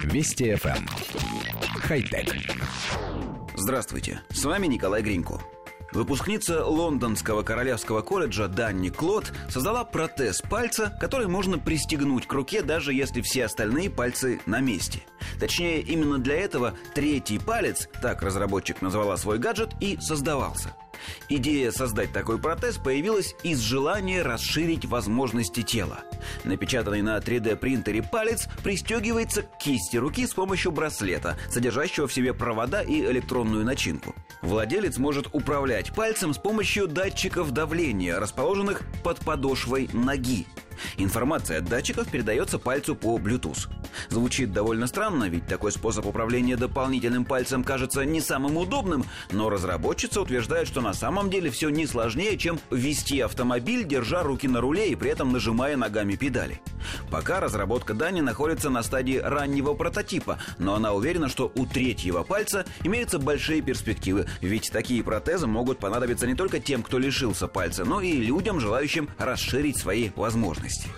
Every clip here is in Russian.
Вести FM. Эм. Хай-тек. Здравствуйте, с вами Николай Гринько. Выпускница Лондонского королевского колледжа Данни Клод создала протез пальца, который можно пристегнуть к руке, даже если все остальные пальцы на месте. Точнее, именно для этого третий палец, так разработчик назвала свой гаджет, и создавался. Идея создать такой протез появилась из желания расширить возможности тела. Напечатанный на 3D-принтере палец пристегивается к кисти руки с помощью браслета, содержащего в себе провода и электронную начинку. Владелец может управлять пальцем с помощью датчиков давления, расположенных под подошвой ноги. Информация от датчиков передается пальцу по Bluetooth. Звучит довольно странно, ведь такой способ управления дополнительным пальцем кажется не самым удобным, но разработчица утверждает, что на самом деле все не сложнее, чем вести автомобиль, держа руки на руле и при этом нажимая ногами педали. Пока разработка Дани находится на стадии раннего прототипа, но она уверена, что у третьего пальца имеются большие перспективы, ведь такие протезы могут понадобиться не только тем, кто лишился пальца, но и людям, желающим расширить свои возможности.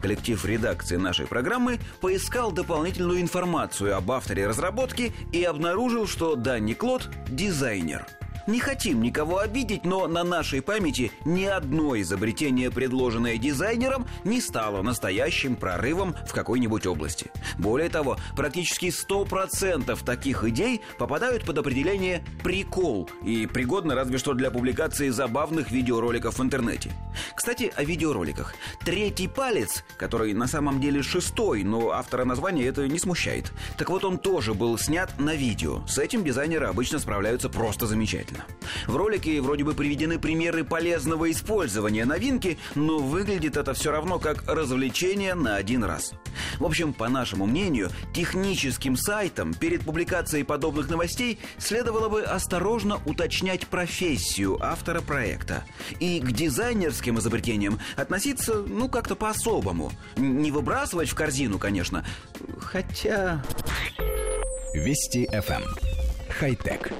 Коллектив редакции нашей программы поискал дополнительную информацию об авторе разработки и обнаружил, что Данни Клод – дизайнер – не хотим никого обидеть, но на нашей памяти ни одно изобретение, предложенное дизайнером, не стало настоящим прорывом в какой-нибудь области. Более того, практически 100% таких идей попадают под определение «прикол» и пригодны разве что для публикации забавных видеороликов в интернете. Кстати, о видеороликах. Третий палец, который на самом деле шестой, но автора названия это не смущает. Так вот, он тоже был снят на видео. С этим дизайнеры обычно справляются просто замечательно правильно. В ролике вроде бы приведены примеры полезного использования новинки, но выглядит это все равно как развлечение на один раз. В общем, по нашему мнению, техническим сайтам перед публикацией подобных новостей следовало бы осторожно уточнять профессию автора проекта. И к дизайнерским изобретениям относиться, ну, как-то по-особому. Не выбрасывать в корзину, конечно. Хотя... Вести FM. Эм. Хай-тек.